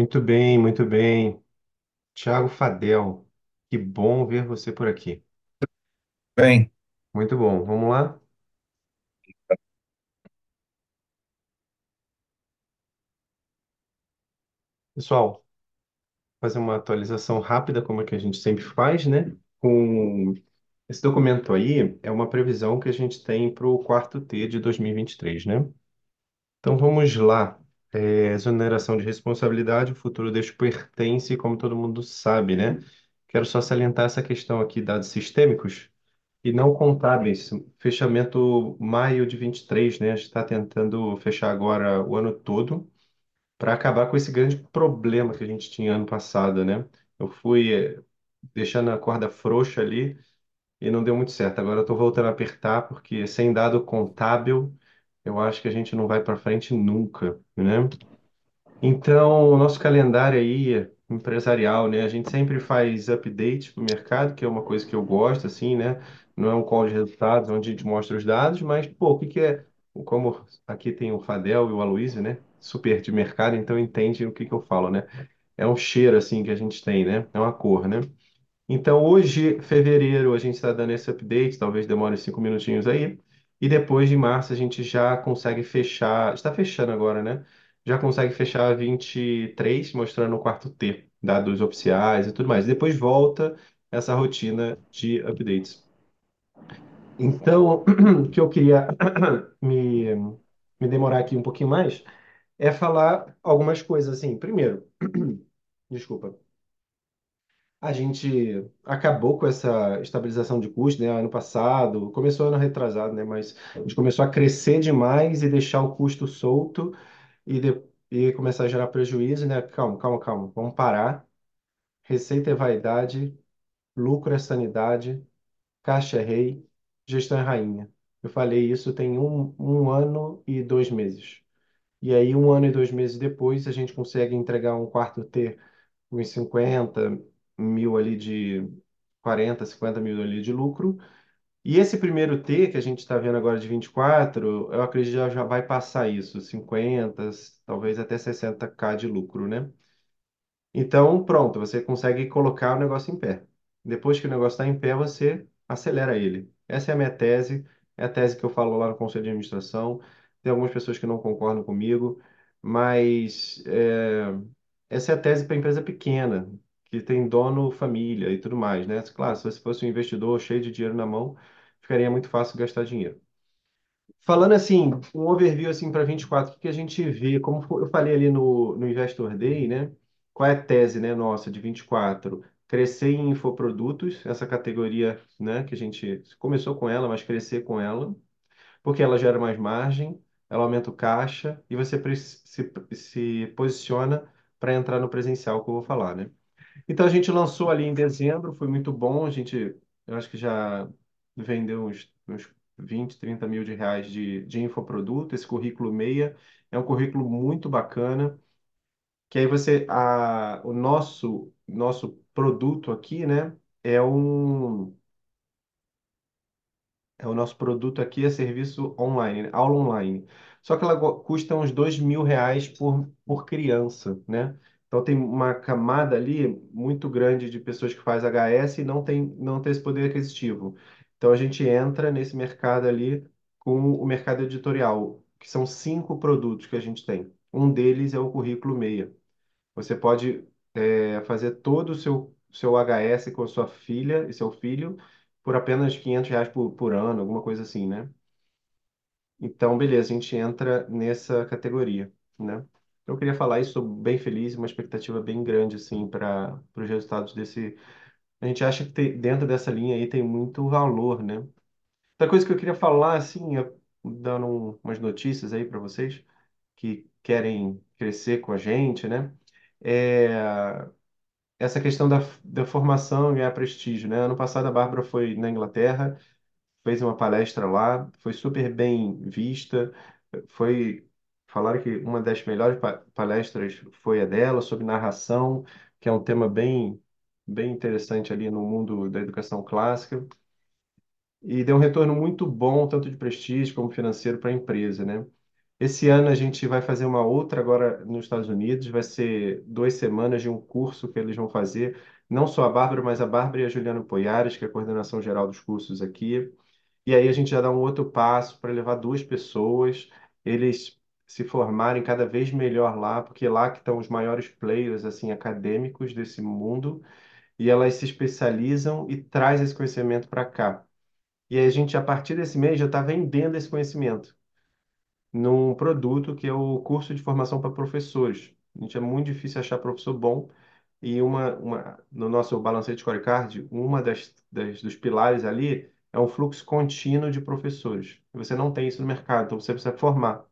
Muito bem, muito bem. Tiago Fadel, que bom ver você por aqui. Bem, Muito bom. Vamos lá? Pessoal, fazer uma atualização rápida, como é que a gente sempre faz, né? Com esse documento aí, é uma previsão que a gente tem para o quarto T de 2023, né? Então vamos lá. É, exoneração de responsabilidade, o futuro deixa pertence, como todo mundo sabe, né? Quero só salientar essa questão aqui, dados sistêmicos. E não contábeis, fechamento maio de 23, né? A gente está tentando fechar agora o ano todo para acabar com esse grande problema que a gente tinha ano passado, né? Eu fui eh, deixando a corda frouxa ali e não deu muito certo. Agora eu estou voltando a apertar porque sem dado contábil, eu acho que a gente não vai para frente nunca, né? Então, o nosso calendário aí empresarial, né? A gente sempre faz update para o mercado, que é uma coisa que eu gosto, assim, né? Não é um call de resultados onde a gente mostra os dados, mas, pô, o que que é? Como aqui tem o Fadel e o Aloysio, né? Super de mercado, então entende o que que eu falo, né? É um cheiro, assim, que a gente tem, né? É uma cor, né? Então, hoje, fevereiro, a gente está dando esse update, talvez demore cinco minutinhos aí. E depois de março, a gente já consegue fechar, está fechando agora, né? Já consegue fechar 23 mostrando o quarto T, dados oficiais e tudo mais. Depois volta essa rotina de updates. Então, o que eu queria me, me demorar aqui um pouquinho mais é falar algumas coisas assim. Primeiro, desculpa. A gente acabou com essa estabilização de custo, né? Ano passado, começou ano retrasado, né? Mas a gente começou a crescer demais e deixar o custo solto e, de, e começar a gerar prejuízo, né? Calma, calma, calma. Vamos parar. Receita é vaidade, lucro é sanidade, caixa é rei, gestão é rainha. Eu falei isso tem um, um ano e dois meses. E aí, um ano e dois meses depois, a gente consegue entregar um quarto T uns 50 mil ali de 40, 50 mil ali de lucro. E esse primeiro T que a gente está vendo agora de 24, eu acredito que já vai passar isso, 50, talvez até 60k de lucro, né? Então, pronto, você consegue colocar o negócio em pé. Depois que o negócio está em pé, você acelera ele. Essa é a minha tese, é a tese que eu falo lá no Conselho de Administração. Tem algumas pessoas que não concordam comigo, mas é, essa é a tese para empresa pequena, que tem dono, família e tudo mais, né? Claro, se você fosse um investidor cheio de dinheiro na mão, ficaria muito fácil gastar dinheiro. Falando assim, um overview assim para 24, o que que a gente vê, como eu falei ali no, no Investor Day, né? Qual é a tese, né, nossa, de 24? Crescer em infoprodutos, essa categoria, né, que a gente começou com ela, mas crescer com ela, porque ela gera mais margem, ela aumenta o caixa e você se, se posiciona para entrar no presencial, que eu vou falar, né? Então a gente lançou ali em dezembro, foi muito bom. A gente, eu acho que já vendeu uns, uns 20, 30 mil de reais de, de infoproduto. Esse currículo meia é um currículo muito bacana, que aí você, a, o nosso, nosso produto aqui, né, é um é o nosso produto aqui é serviço online, aula online. Só que ela custa uns dois mil reais por, por criança, né? Então tem uma camada ali muito grande de pessoas que faz HS e não tem, não tem esse poder aquisitivo. Então a gente entra nesse mercado ali com o mercado editorial, que são cinco produtos que a gente tem. Um deles é o currículo meia. Você pode é, fazer todo o seu, seu HS com a sua filha e seu filho por apenas 500 reais por, por ano, alguma coisa assim, né? Então, beleza, a gente entra nessa categoria, né? Eu queria falar isso, estou bem feliz, uma expectativa bem grande, assim, para os resultados desse... A gente acha que tem- dentro dessa linha aí tem muito valor, né? Outra coisa que eu queria falar, assim, é dando um- umas notícias aí para vocês que querem crescer com a gente, né? É, essa questão da, da formação e ganhar prestígio, né? Ano passado a Bárbara foi na Inglaterra, fez uma palestra lá, foi super bem vista, foi falaram que uma das melhores pa- palestras foi a dela sobre narração, que é um tema bem bem interessante ali no mundo da educação clássica e deu um retorno muito bom tanto de prestígio como financeiro para a empresa, né? Esse ano a gente vai fazer uma outra agora nos Estados Unidos, vai ser duas semanas de um curso que eles vão fazer, não só a Bárbara, mas a Bárbara e a Juliana Poiares, que é a coordenação geral dos cursos aqui. E aí a gente já dá um outro passo para levar duas pessoas, eles se formarem cada vez melhor lá, porque lá que estão os maiores players assim acadêmicos desse mundo, e elas se especializam e traz esse conhecimento para cá. E a gente, a partir desse mês, já está vendendo esse conhecimento num produto que é o curso de formação para professores. A gente é muito difícil achar professor bom e uma, uma no nosso balancete scorecard, uma das, das dos pilares ali é um fluxo contínuo de professores. Você não tem isso no mercado, então você precisa formar.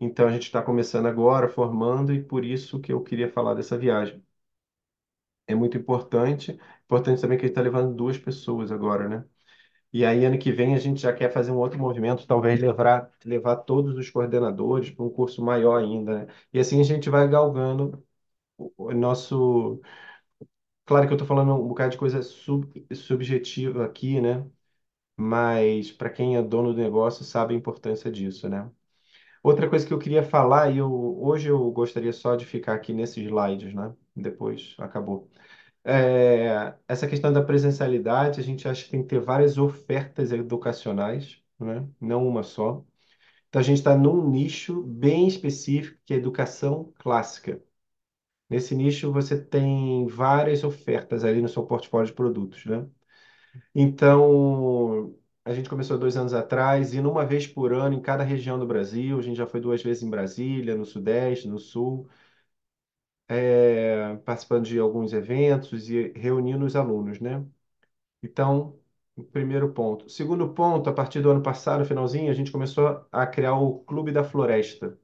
Então a gente está começando agora, formando, e por isso que eu queria falar dessa viagem. É muito importante, importante também que a gente está levando duas pessoas agora, né? E aí, ano que vem, a gente já quer fazer um outro movimento, talvez levar, levar todos os coordenadores para um curso maior ainda, né? E assim a gente vai galgando o nosso. Claro que eu estou falando um bocado de coisa sub, subjetiva aqui, né? Mas para quem é dono do negócio sabe a importância disso, né? Outra coisa que eu queria falar, e hoje eu gostaria só de ficar aqui nesses slides, né? Depois acabou. É, essa questão da presencialidade, a gente acha que tem que ter várias ofertas educacionais, né? Não uma só. Então, a gente está num nicho bem específico, que é educação clássica. Nesse nicho, você tem várias ofertas ali no seu portfólio de produtos, né? Então, a gente começou dois anos atrás, indo uma vez por ano em cada região do Brasil. A gente já foi duas vezes em Brasília, no Sudeste, no Sul é, participando de alguns eventos e reunindo os alunos, né? Então, primeiro ponto. Segundo ponto, a partir do ano passado, finalzinho, a gente começou a criar o Clube da Floresta.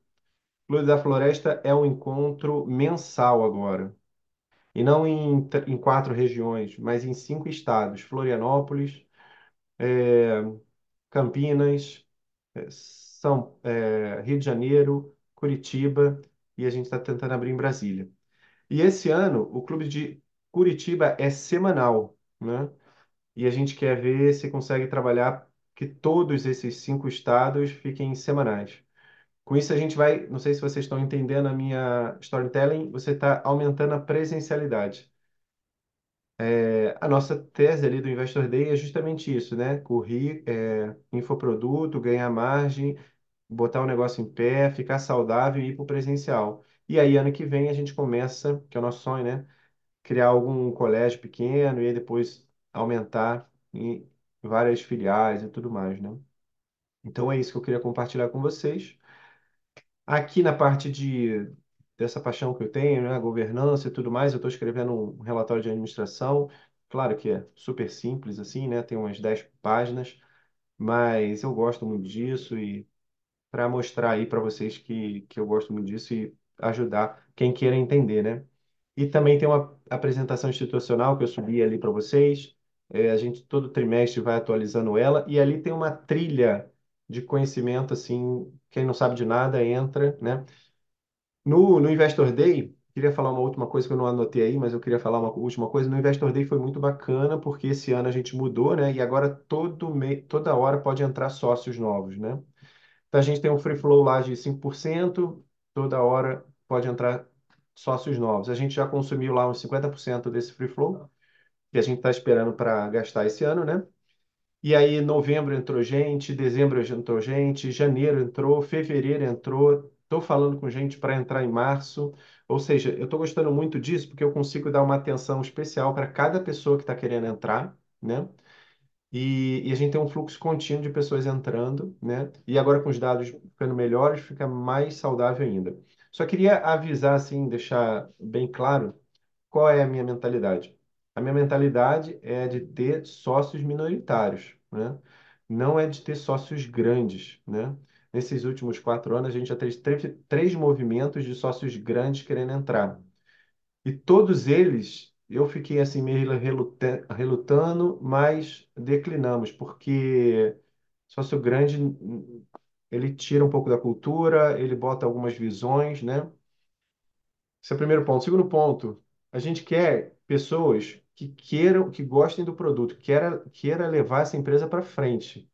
O Clube da Floresta é um encontro mensal agora. E não em, em quatro regiões, mas em cinco estados: Florianópolis, é, Campinas, é, São, é, Rio de Janeiro, Curitiba, e a gente está tentando abrir em Brasília. E esse ano, o Clube de Curitiba é semanal, né? E a gente quer ver se consegue trabalhar que todos esses cinco estados fiquem semanais. Com isso, a gente vai, não sei se vocês estão entendendo a minha storytelling, você está aumentando a presencialidade. É, a nossa tese ali do Investor Day é justamente isso, né? Correr, é, infoproduto, ganhar margem, botar o negócio em pé, ficar saudável e ir para o presencial. E aí, ano que vem, a gente começa, que é o nosso sonho, né? criar algum colégio pequeno e aí depois aumentar em várias filiais e tudo mais, né? Então é isso que eu queria compartilhar com vocês. Aqui na parte de dessa paixão que eu tenho, né, governança e tudo mais, eu estou escrevendo um relatório de administração. Claro que é super simples assim, né? Tem umas 10 páginas, mas eu gosto muito disso e para mostrar aí para vocês que, que eu gosto muito disso e ajudar quem queira entender, né? E também tem uma apresentação institucional que eu subi ali para vocês. É, a gente todo trimestre vai atualizando ela e ali tem uma trilha de conhecimento assim, quem não sabe de nada entra, né? No, no Investor Day, queria falar uma última coisa que eu não anotei aí, mas eu queria falar uma última coisa. No Investor Day foi muito bacana porque esse ano a gente mudou, né? E agora todo mês, toda hora pode entrar sócios novos, né? Então, a gente tem um free flow lá de 5%, toda hora pode entrar sócios novos. A gente já consumiu lá uns 50% desse free flow, que a gente está esperando para gastar esse ano, né? E aí, novembro entrou gente, dezembro entrou gente, janeiro entrou, fevereiro entrou. Estou falando com gente para entrar em março. Ou seja, eu estou gostando muito disso porque eu consigo dar uma atenção especial para cada pessoa que está querendo entrar, né? E, e a gente tem um fluxo contínuo de pessoas entrando, né? E agora com os dados ficando melhores, fica mais saudável ainda. Só queria avisar, assim, deixar bem claro qual é a minha mentalidade. A minha mentalidade é de ter sócios minoritários, né? Não é de ter sócios grandes, né? Nesses últimos quatro anos, a gente já teve três, movimentos de sócios grandes querendo entrar. E todos eles, eu fiquei assim meio reluta- relutando, mas declinamos, porque sócio grande, ele tira um pouco da cultura, ele bota algumas visões, né? Esse é o primeiro ponto. Segundo ponto, a gente quer pessoas que queiram, que gostem do produto, queira, queira levar essa empresa para frente.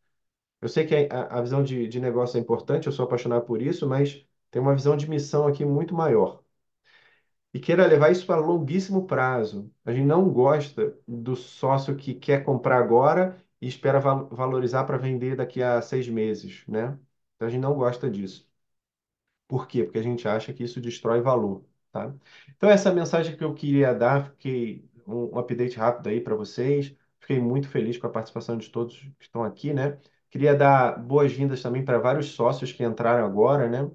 Eu sei que a, a visão de, de negócio é importante, eu sou apaixonado por isso, mas tem uma visão de missão aqui muito maior. E queira levar isso para longuíssimo prazo. A gente não gosta do sócio que quer comprar agora e espera val- valorizar para vender daqui a seis meses, né? Então a gente não gosta disso. Por quê? Porque a gente acha que isso destrói valor, tá? Então essa é mensagem que eu queria dar, fiquei um, um update rápido aí para vocês. Fiquei muito feliz com a participação de todos que estão aqui, né? Queria dar boas-vindas também para vários sócios que entraram agora, né?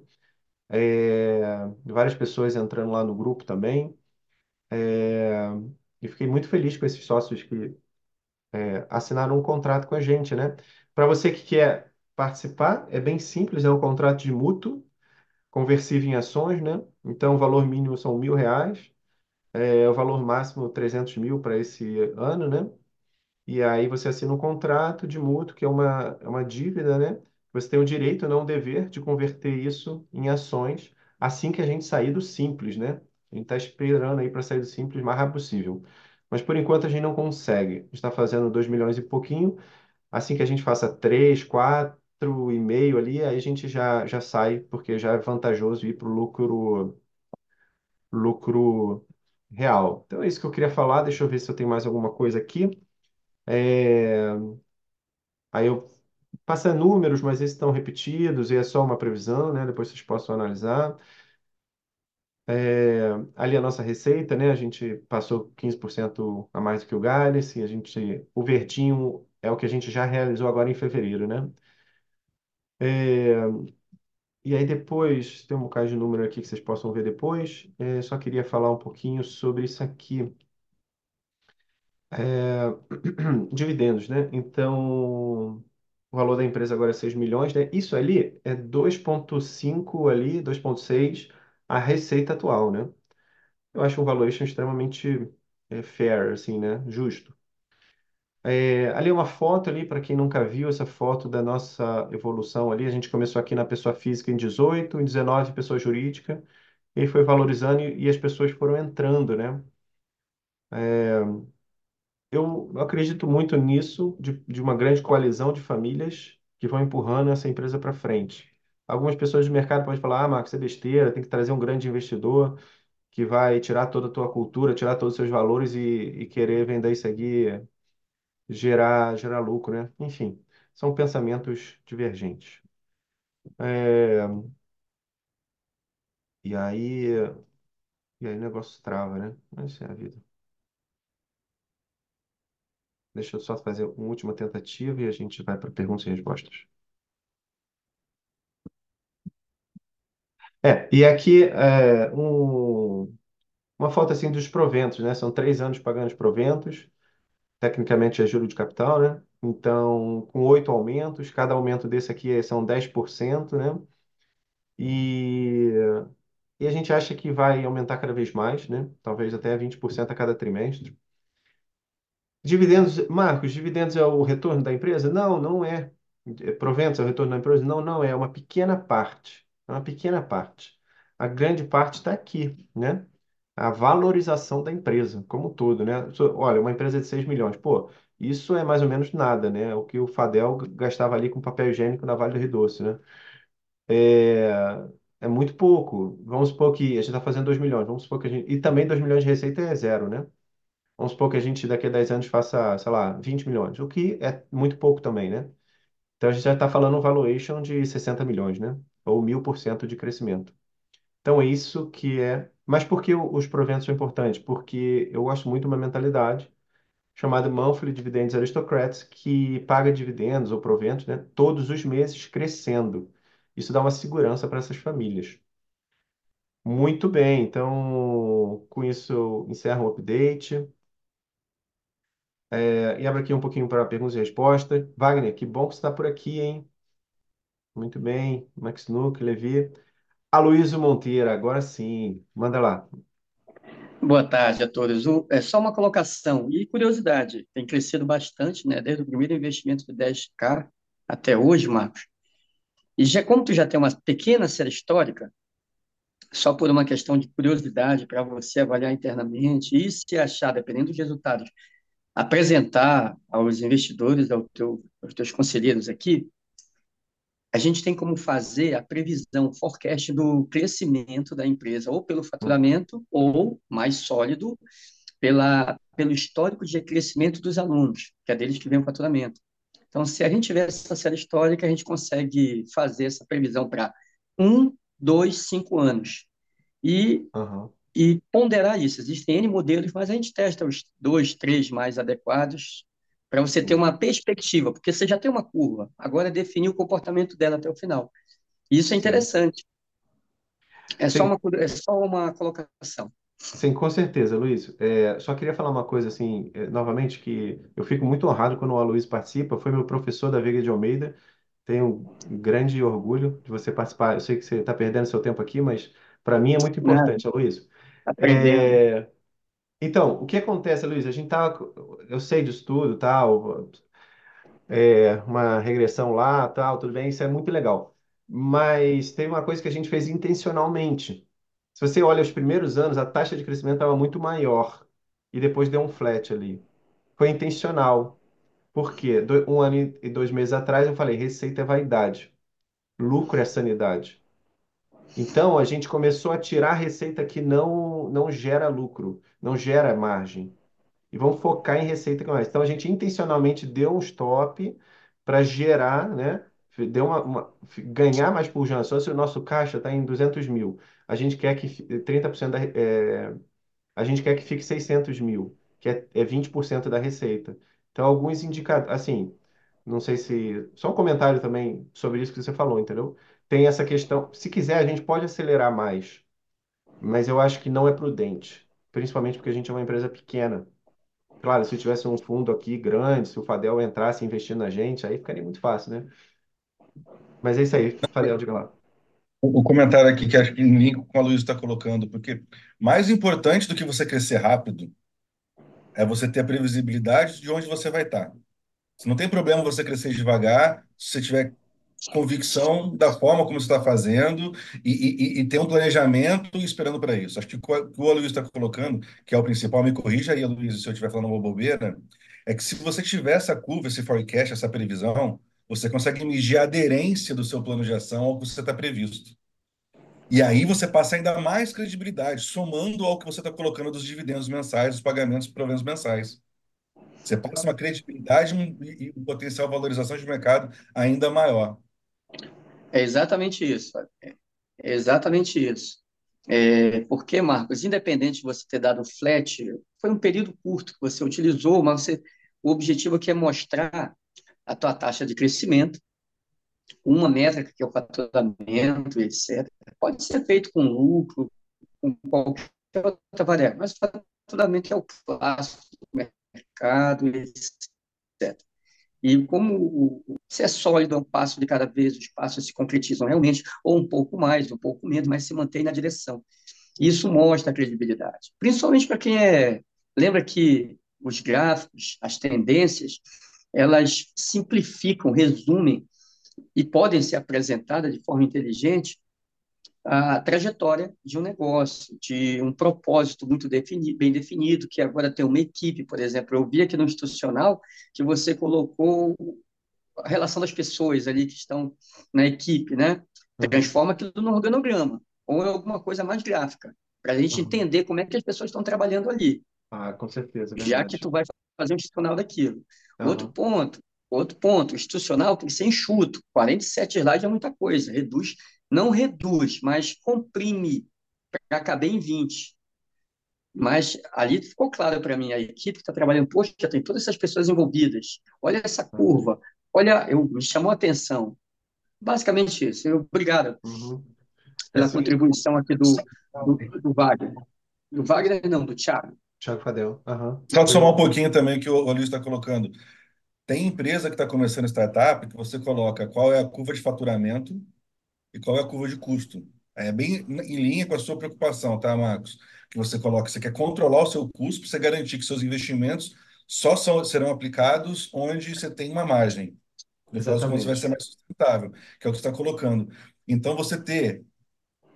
É, várias pessoas entrando lá no grupo também. É, e fiquei muito feliz com esses sócios que é, assinaram um contrato com a gente, né? Para você que quer participar, é bem simples, é um contrato de mútuo, conversível em ações, né? Então, o valor mínimo são mil reais, é o valor máximo 300 mil para esse ano, né? E aí você assina um contrato de mútuo, que é uma, é uma dívida, né? Você tem o direito, não o dever, de converter isso em ações assim que a gente sair do simples, né? A gente está esperando aí para sair do simples o mais rápido possível. Mas por enquanto a gente não consegue. A gente está fazendo 2 milhões e pouquinho. Assim que a gente faça 3, 4 e meio ali, aí a gente já, já sai, porque já é vantajoso ir para o lucro, lucro real. Então é isso que eu queria falar. Deixa eu ver se eu tenho mais alguma coisa aqui. É, Aí eu passa números, mas esses estão repetidos e é só uma previsão, né? Depois vocês possam analisar. É, ali a nossa receita, né? A gente passou 15% a mais do que o guidance, e a gente, o verdinho é o que a gente já realizou agora em fevereiro, né? É, e aí depois, tem um bocado de número aqui que vocês possam ver depois. É, só queria falar um pouquinho sobre isso aqui. É, dividendos, né? Então, o valor da empresa agora é 6 milhões, né? Isso ali é 2,5 ali, 2,6 a receita atual, né? Eu acho um valuation extremamente é, fair, assim, né? Justo. É, ali é uma foto ali, para quem nunca viu essa foto da nossa evolução ali, a gente começou aqui na pessoa física em 18, em 19 pessoa jurídica, e foi valorizando e, e as pessoas foram entrando, né? Eu acredito muito nisso, de, de uma grande coalizão de famílias que vão empurrando essa empresa para frente. Algumas pessoas do mercado podem falar: ah, Marcos, é besteira, tem que trazer um grande investidor que vai tirar toda a tua cultura, tirar todos os seus valores e, e querer vender isso aqui, gerar, gerar lucro, né? Enfim, são pensamentos divergentes. É, e aí, e aí o negócio trava, né? Mas é a vida. Deixa eu só fazer uma última tentativa e a gente vai para perguntas e respostas. É, e aqui é, um, uma foto assim dos proventos, né? São três anos pagando os proventos, tecnicamente é juro de capital, né? Então, com oito aumentos, cada aumento desse aqui são 10%, né? E, e a gente acha que vai aumentar cada vez mais, né? Talvez até 20% a cada trimestre. Dividendos, Marcos, dividendos é o retorno da empresa? Não, não é. É, Proventos é o retorno da empresa? Não, não é. É uma pequena parte. É uma pequena parte. A grande parte está aqui, né? A valorização da empresa, como um todo, né? Olha, uma empresa de 6 milhões. Pô, isso é mais ou menos nada, né? O que o Fadel gastava ali com papel higiênico na Vale do Rio Doce, né? É, é muito pouco. Vamos supor que a gente está fazendo 2 milhões. Vamos supor que a gente... E também 2 milhões de receita é zero, né? Vamos supor que a gente daqui a 10 anos faça, sei lá, 20 milhões, o que é muito pouco também, né? Então a gente já está falando um valuation de 60 milhões, né? Ou mil por cento de crescimento. Então é isso que é. Mas por que os proventos são importantes? Porque eu gosto muito de uma mentalidade chamada Monthly Dividends Aristocrats, que paga dividendos ou proventos, né? Todos os meses crescendo. Isso dá uma segurança para essas famílias. Muito bem, então com isso eu encerro o update. É, e abro aqui um pouquinho para perguntas e respostas. Wagner, que bom que você está por aqui, hein? Muito bem. Max Nuke, Levi. Aloysio Monteiro, agora sim. Manda lá. Boa tarde a todos. É só uma colocação e curiosidade, tem crescido bastante, né, desde o primeiro investimento de 10K até hoje, Marcos. E já como tu já tem uma pequena série histórica, só por uma questão de curiosidade para você avaliar internamente e se achar, dependendo dos resultados, apresentar aos investidores, ao teu- aos teus conselheiros aqui, a gente tem como fazer a previsão, forecast do crescimento da empresa, ou pelo faturamento, ou, mais sólido, pela, pelo histórico de crescimento dos alunos, que é deles que vem o faturamento. Então, se a gente tiver essa série histórica, a gente consegue fazer essa previsão para um, dois, cinco anos. E, Aham. E ponderar isso. Existem N modelos, mas a gente testa os dois, três mais adequados para você ter uma perspectiva, porque você já tem uma curva. Agora é definir o comportamento dela até o final. Isso é interessante. É só uma, é só uma colocação. Sim, com certeza, Luiz. É, só queria falar uma coisa assim, é, novamente, que eu fico muito honrado quando o Aloysio participa. Foi meu professor da Veiga de Almeida. Tenho grande orgulho de você participar. Eu sei que você está perdendo seu tempo aqui, mas para mim é muito importante, Aloysio. Aprendendo. É, então, o que acontece, Luiz? A gente tá, eu sei disso tudo, tal, é, uma regressão lá, tal, tudo bem, isso é muito legal. Mas teve uma coisa que a gente fez intencionalmente. Se você olha os primeiros anos, a taxa de crescimento estava muito maior e depois deu um flat ali. Foi intencional. Por quê? Um ano e dois meses atrás eu falei, receita é vaidade, lucro é sanidade. Então a gente começou a tirar receita que não não gera lucro, não gera margem e vamos focar em receita com mais. Então a gente intencionalmente deu um stop para gerar, né? Deu uma, uma- ganhar mais pujança. Se o nosso caixa está em 200 mil, a gente quer que fi- 30% da, é, a gente quer que fique 600 mil, que é, é 20% da receita. Então alguns indicadores, assim, não sei se. Só um comentário também sobre isso que você falou, entendeu? Tem essa questão. Se quiser, a gente pode acelerar mais, mas eu acho que não é prudente, principalmente porque a gente é uma empresa pequena. Claro, se tivesse um fundo aqui grande, se o Fadel entrasse investindo na gente, aí ficaria muito fácil, né? Mas é isso aí, Fadel, diga lá. O, comentário aqui que acho que em link com a Luísa está colocando, porque mais importante do que você crescer rápido é você ter a previsibilidade de onde você vai estar. Se não tem problema você crescer devagar, se você tiver convicção da forma como você está fazendo e, e, e ter um planejamento esperando para isso. Acho que o que o Luiz está colocando, que é o principal, me corrija aí, Luiz, se eu estiver falando uma bobeira, é que se você tiver essa curva, esse forecast, essa previsão, você consegue medir a aderência do seu plano de ação ao que você está previsto. E aí você passa ainda mais credibilidade, somando ao que você está colocando dos dividendos mensais, dos pagamentos por proventos mensais. Você passa uma credibilidade e e um potencial valorização de mercado ainda maior. É exatamente isso. É exatamente isso. É, porque, Marcos, independente de você ter dado flat, foi um período curto que você utilizou, mas você, o objetivo aqui é mostrar a tua taxa de crescimento, uma métrica que é o faturamento, etc. Pode ser feito com lucro, com qualquer outra variável, mas o faturamento é o clássico do mercado, etc. E como se é sólido, é um passo de cada vez, os passos se concretizam realmente, ou um pouco mais, um pouco menos, mas se mantém na direção. Isso mostra a credibilidade, principalmente para quem é. Lembra que os gráficos, as tendências, elas simplificam, resumem e podem ser apresentadas de forma inteligente a trajetória de um negócio, de um propósito muito defini bem definido, que agora tem uma equipe, por exemplo. Eu vi aqui no institucional que você colocou a relação das pessoas ali que estão na equipe, né? Uhum, Transforma aquilo num organograma, ou em alguma coisa mais gráfica, para a gente uhum. entender como é que as pessoas estão trabalhando ali, Ah, com certeza, é já que verdade. tu vai fazer um institucional daquilo. Outro Aham, ponto, outro ponto, o institucional tem que ser enxuto. 47 slides é muita coisa, reduz, não reduz, mas comprime para caber em 20. Mas ali ficou claro para mim, a equipe que está trabalhando, poxa, tem todas essas pessoas envolvidas. Olha essa aham, curva. Olha, eu, me chamou a atenção. Basicamente isso. Eu, obrigado uhum. pela Essa, contribuição aqui do, do, do Wagner. Do Wagner, não, do Thiago. Thiago Fadel. Aham. Só somar um pouquinho também que o Luiz está colocando. Tem empresa que está começando startup que você coloca qual é a curva de faturamento e qual é a curva de custo. É bem em linha com a sua preocupação, tá, Marcos? Que você coloca, você quer controlar o seu custo para você garantir que seus investimentos só são, serão aplicados onde você tem uma margem. No final das contas, vai ser mais sustentável, que é o que você está colocando. Então, você ter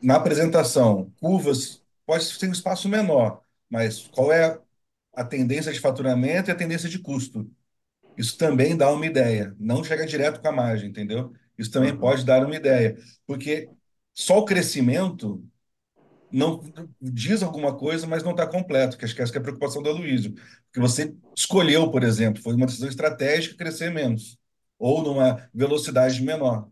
na apresentação curvas, pode ter um espaço menor, mas qual é a tendência de faturamento e a tendência de custo? Isso também dá uma ideia. Não chega direto com a margem, entendeu? Isso também Aham. pode dar uma ideia. Porque só o crescimento não diz alguma coisa, mas não está completo, que acho que essa é a preocupação do Aloysio. Porque você escolheu, por exemplo, foi uma decisão estratégica crescer menos, ou numa velocidade menor,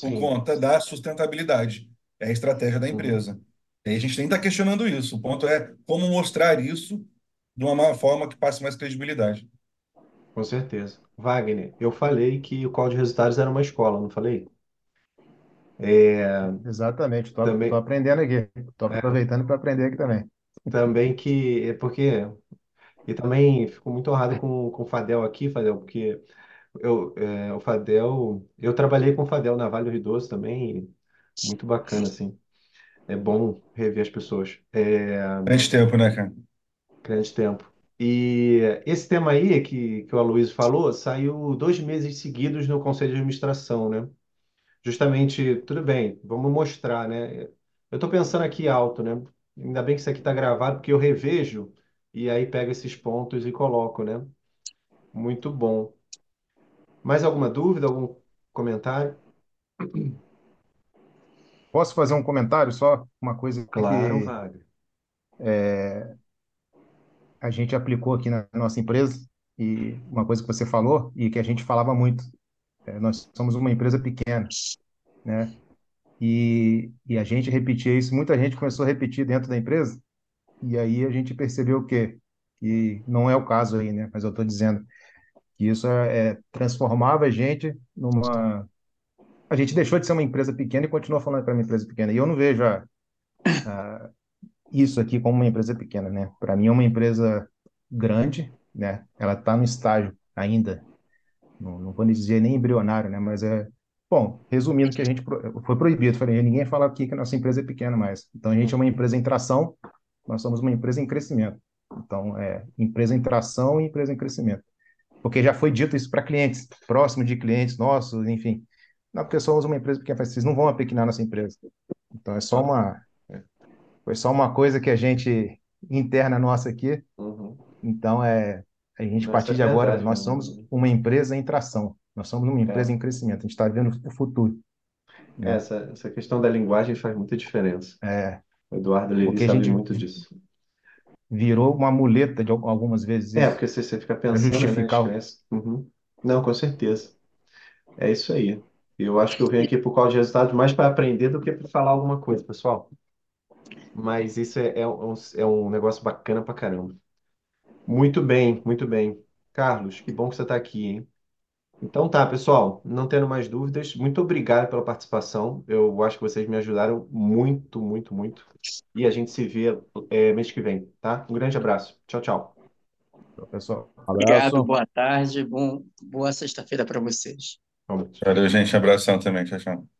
por Sim. conta da sustentabilidade. É a estratégia da Uhum. empresa. E aí a gente nem está questionando isso. O ponto é como mostrar isso de uma forma que passe mais credibilidade. Com certeza. Wagner, eu falei que o call de resultados era uma escola, não falei? É, Exatamente, tô também, aprendendo aqui. Tô é, aproveitando para aprender aqui também. também que, é porque, e também fico muito honrado com, com o Fadel aqui, Fadel, porque eu, é, o Fadel, eu trabalhei com o Fadel na Vale do Rio Doce também, e muito bacana, assim. É bom rever as pessoas. É, Grande tempo, né, cara? grande tempo. E esse tema aí que, que o Aloysio falou saiu dois meses seguidos no Conselho de Administração, né? Justamente, tudo bem, vamos mostrar, né? Eu estou pensando aqui alto, né? Ainda bem que isso aqui está gravado, porque eu revejo e aí pego esses pontos e coloco, né? Muito bom. Mais alguma dúvida, algum comentário? Posso fazer um comentário só? Uma coisa Claro, que Wagner. a gente aplicou aqui na nossa empresa e uma coisa que você falou e que a gente falava muito. É, nós somos uma empresa pequena, né? E, e a gente repetia isso, muita gente começou a repetir dentro da empresa e aí a gente percebeu o quê? Que não é o caso aí, né? Mas eu estou dizendo que isso é, é- transformava a gente numa... A gente deixou de ser uma empresa pequena e continua falando para uma empresa pequena. E eu não vejo a, isso aqui como uma empresa pequena, né? Para mim é uma empresa grande, né? Ela está no estágio ainda, não, não vou dizer nem embrionário, né? Mas é bom. Resumindo, que a gente pro- foi proibido. Falei, ninguém fala aqui que a nossa empresa é pequena mais. Então a gente é uma empresa em tração, nós somos uma empresa em crescimento. Então é empresa em tração e empresa em crescimento, porque já foi dito isso para clientes, próximo de clientes nossos, enfim. Não, porque somos uma empresa pequena, vocês não vão apequenar nossa empresa. Então é só Ah, uma é. foi só uma coisa que a gente interna nossa aqui. Uhum. Então, é, a gente, a partir é de agora, verdade nós somos uma empresa em tração. Nós somos uma empresa É. em crescimento. A gente está vendo o futuro, né? Essa, essa questão da linguagem faz muita diferença. É, O Eduardo Levi a sabe gente muito disso. Virou uma muleta de al- algumas vezes É, isso, porque você, você fica para pensando, né? justificar. o- Esquece. Uhum. Não, com certeza. É isso aí. Eu acho que eu venho aqui por causa de resultados mais para aprender do que para falar alguma coisa, pessoal. Mas isso é, é um, é um negócio bacana pra caramba. Muito bem, muito bem. Carlos, que bom que você está aqui, hein? Então tá, pessoal, não tendo mais dúvidas, muito obrigado pela participação. Eu acho que vocês me ajudaram muito, muito, muito. E a gente se vê, é, mês que vem, tá? Um grande abraço. Tchau, tchau. Pessoal, Obrigado, abraço. boa tarde, bom, boa sexta-feira para vocês. Valeu, gente. Abração também. Tchau, tchau.